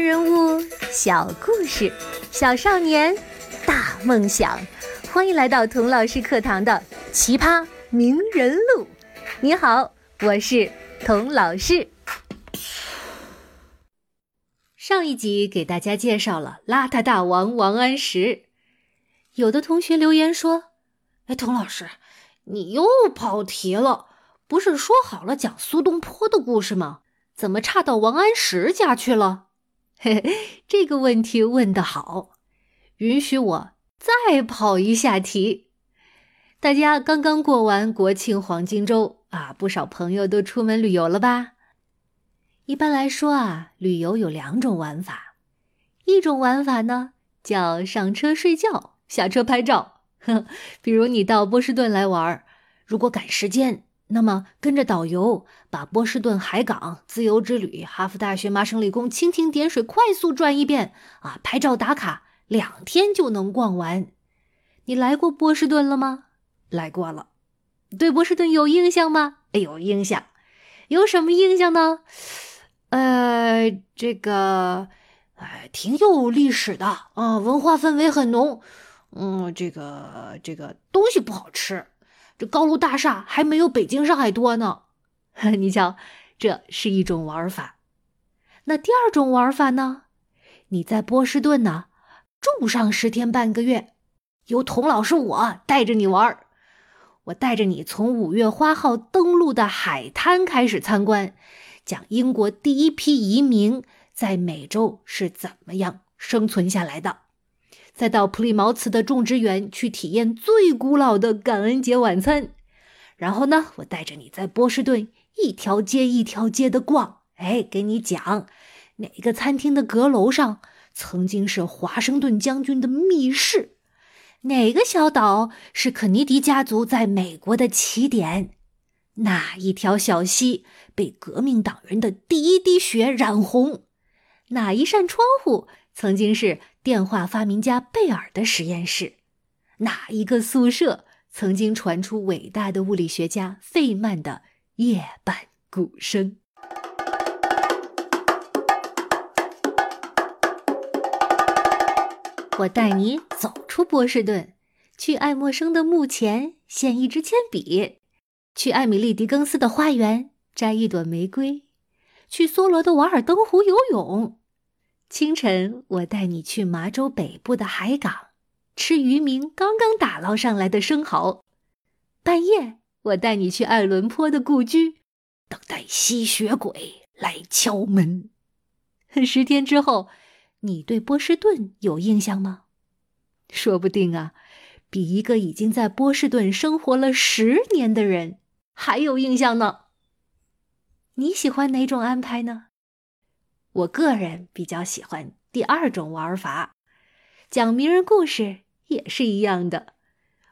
人物，小故事，小少年，大梦想。欢迎来到童老师课堂的《奇葩名人录》。你好，我是童老师。上一集给大家介绍了邋遢大王王安石。有的同学留言说：“哎，童老师，你又跑题了。不是说好了讲苏东坡的故事吗？怎么差到王安石家去了？”嘿嘿，这个问题问得好，允许我再跑一下题。大家刚刚过完国庆黄金周啊，不少朋友都出门旅游了吧？一般来说啊，旅游有两种玩法，一种玩法呢叫上车睡觉，下车拍照。哼，比如你到波士顿来玩，如果赶时间。那么，跟着导游把波士顿海港、自由之旅、哈佛大学、麻省理工蜻蜓点水快速转一遍啊！拍照打卡，两天就能逛完。你来过波士顿了吗？来过了。对波士顿有印象吗？哎，有印象。有什么印象呢？呃，这个，哎，挺有历史的啊，文化氛围很浓。嗯，这个，这个东西不好吃。这高楼大厦还没有北京、上海多呢。你瞧，这是一种玩法。那第二种玩法呢？你在波士顿呢，住上十天半个月，由童老师我带着你玩儿。我带着你从五月花号登陆的海滩开始参观，讲英国第一批移民在美洲是怎么样生存下来的。再到普利茅茨的种植园去体验最古老的感恩节晚餐，然后呢，我带着你在波士顿一条街一条街的逛，哎，给你讲哪个餐厅的阁楼上曾经是华盛顿将军的密室，哪个小岛是肯尼迪家族在美国的起点，哪一条小溪被革命党人的第一滴血染红，哪一扇窗户。曾经是电话发明家贝尔的实验室，哪一个宿舍曾经传出伟大的物理学家费曼的夜半鼓声？我带你走出波士顿，去爱默生的墓前献一支铅笔，去艾米丽·狄更斯的花园摘一朵玫瑰，去梭罗的瓦尔登湖游泳。清晨，我带你去麻州北部的海港，吃渔民刚刚打捞上来的生蚝；半夜，我带你去爱伦坡的故居，等待吸血鬼来敲门。十天之后，你对波士顿有印象吗？说不定啊，比一个已经在波士顿生活了十年的人还有印象呢。你喜欢哪种安排呢？我个人比较喜欢第二种玩法，讲名人故事也是一样的。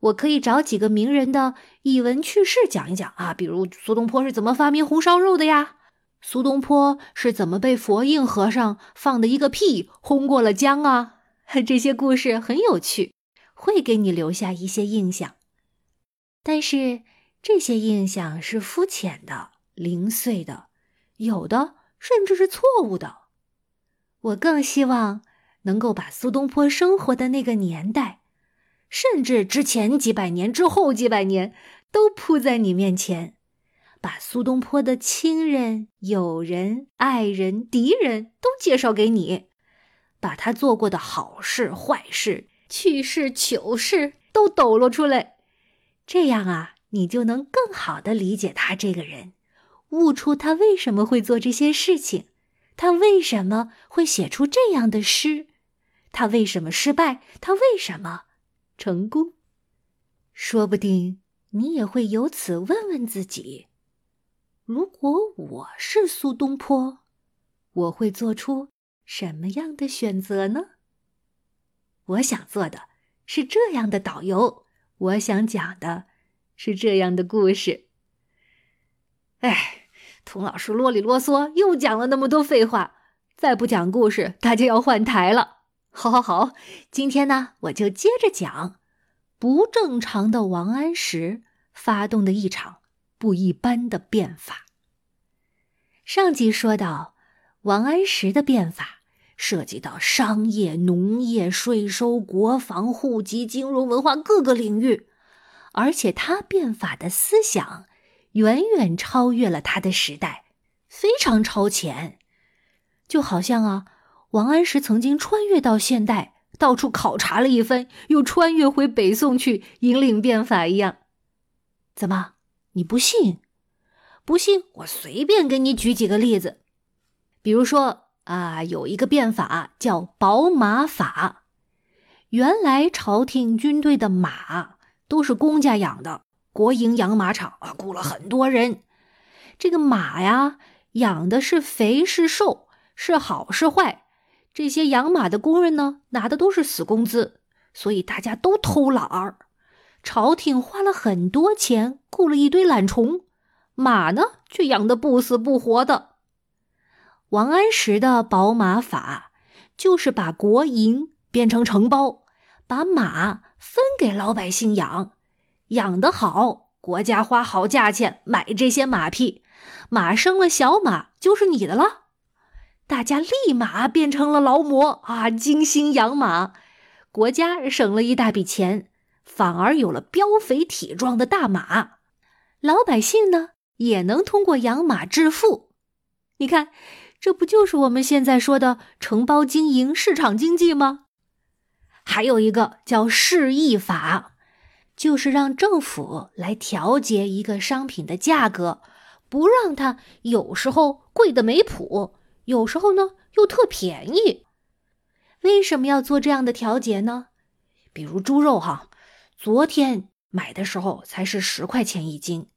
我可以找几个名人的译文趣事讲一讲啊，比如苏东坡是怎么发明红烧肉的呀？苏东坡是怎么被佛印和尚放的一个屁轰过了江啊？这些故事很有趣，会给你留下一些印象。但是这些印象是肤浅的、零碎的，有的。甚至是错误的。我更希望能够把苏东坡生活的那个年代，甚至之前几百年、之后几百年，都铺在你面前，把苏东坡的亲人、友人、爱人、敌人都介绍给你，把他做过的好事、坏事、趣事、糗事都抖落出来。这样啊，你就能更好的理解他这个人。悟出他为什么会做这些事情，他为什么会写出这样的诗，他为什么失败，他为什么成功？说不定你也会由此问问自己：如果我是苏东坡，我会做出什么样的选择呢？我想做的是这样的导游，我想讲的是这样的故事。哎。童老师啰里啰嗦，又讲了那么多废话，再不讲故事，他就要换台了。好，好，好，今天呢，我就接着讲不正常的王安石发动的一场不一般的变法。上集说到，王安石的变法涉及到商业、农业、税收、国防、户籍、金融、文化各个领域，而且他变法的思想远远超越了他的时代，非常超前。就好像啊，王安石曾经穿越到现代，到处考察了一番，又穿越回北宋去引领变法一样。怎么，你不信？不信，我随便给你举几个例子，比如说。啊，有一个变法叫宝马法。原来朝廷军队的马都是公家养的，国营养马场啊，雇了很多人。这个马呀，养的是肥是瘦，是好是坏，这些养马的工人呢，拿的都是死工资，所以大家都偷懒儿。朝廷花了很多钱雇了一堆懒虫，马呢却养的不死不活的。王安石的宝马法，就是把国营变成承包，把马分给老百姓养，养得好，国家花好价钱买这些马匹，马生了小马就是你的了，大家立马变成了劳模啊，精心养马，国家省了一大笔钱，反而有了膘肥体壮的大马，老百姓呢也能通过养马致富，你看。这不就是我们现在说的承包经营、市场经济吗？还有一个叫市易法，就是让政府来调节一个商品的价格，不让它有时候贵的没谱，有时候呢又特便宜。为什么要做这样的调节呢？比如猪肉哈，昨天买的时候才是十块钱一斤，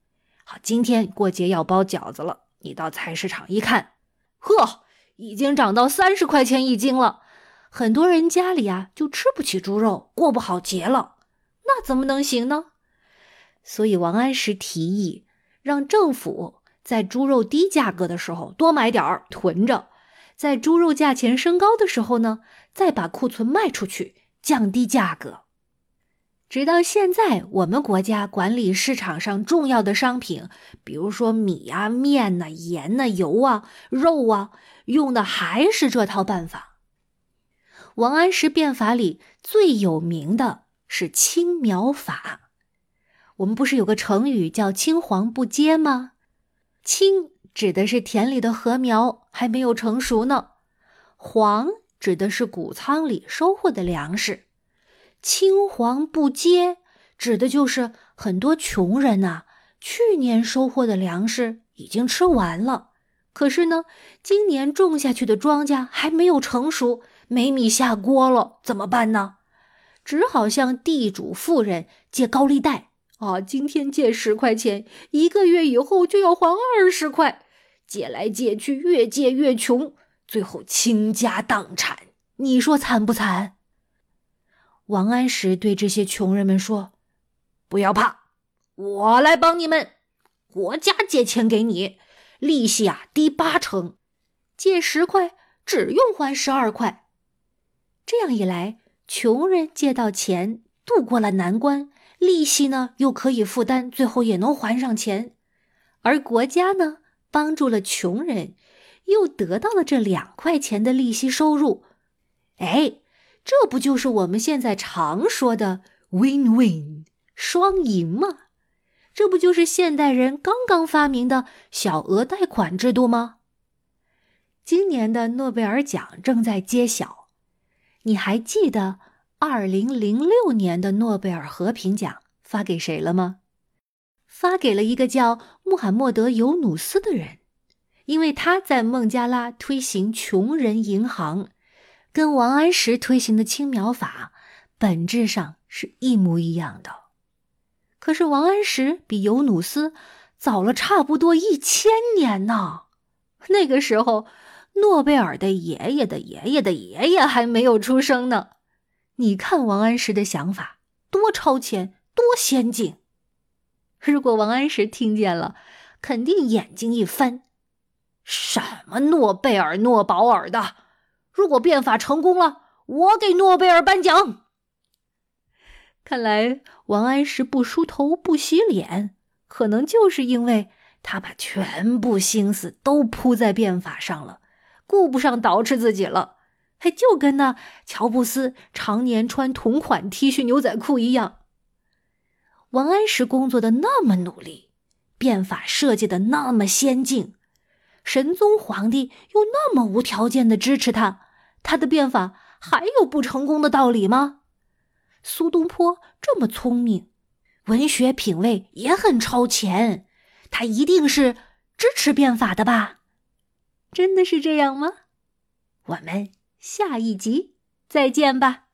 好，今天过节要包饺子了，你到菜市场一看。呵，已经涨到三十块钱一斤了，很多人家里啊就吃不起猪肉，过不好节了，那怎么能行呢？所以王安石提议，让政府在猪肉低价格的时候多买点儿囤着，在猪肉价钱升高的时候呢，再把库存卖出去，降低价格。直到现在，我们国家管理市场上重要的商品，比如说米啊、面呐、盐呐、油啊、肉啊，用的还是这套办法。王安石变法里最有名的是青苗法。我们不是有个成语叫“青黄不接”吗？青指的是田里的禾苗还没有成熟呢，黄指的是谷仓里收获的粮食。青黄不接，指的就是很多穷人呐，去年收获的粮食已经吃完了，可是呢，今年种下去的庄稼还没有成熟，没米下锅了，怎么办呢？只好向地主富人借高利贷啊！今天借十块钱，一个月以后就要还二十块，借来借去，越借越穷，最后倾家荡产。你说惨不惨？王安石对这些穷人们说：“不要怕，我来帮你们。国家借钱给你，利息啊低八成，借十块只用还十二块。这样一来，穷人借到钱，度过了难关，利息呢又可以负担，最后也能还上钱。而国家呢，帮助了穷人，又得到了这两块钱的利息收入。哎。”这不就是我们现在常说的 “win-win” 双赢吗？这不就是现代人刚刚发明的小额贷款制度吗？今年的诺贝尔奖正在揭晓，你还记得二零零六年的诺贝尔和平奖发给谁了吗？发给了一个叫穆罕默德·尤努斯的人，因为他在孟加拉推行穷人银行。跟王安石推行的青苗法本质上是一模一样的，可是王安石比尤努斯早了差不多一千年呢。那个时候，诺贝尔的爷爷的爷爷的爷爷还没有出生呢。你看王安石的想法多超前，多先进！如果王安石听见了，肯定眼睛一翻：什么诺贝尔、诺保尔的！如果变法成功了，我给诺贝尔颁奖。看来王安石不梳头不洗脸，可能就是因为他把全部心思都扑在变法上了，顾不上捯饬自己了。还就跟那乔布斯常年穿同款 T 恤牛仔裤一样。王安石工作的那么努力，变法设计的那么先进，神宗皇帝又那么无条件的支持他，他的变法还有不成功的道理吗？苏东坡这么聪明，文学品味也很超前，他一定是支持变法的吧？真的是这样吗？我们下一集再见吧。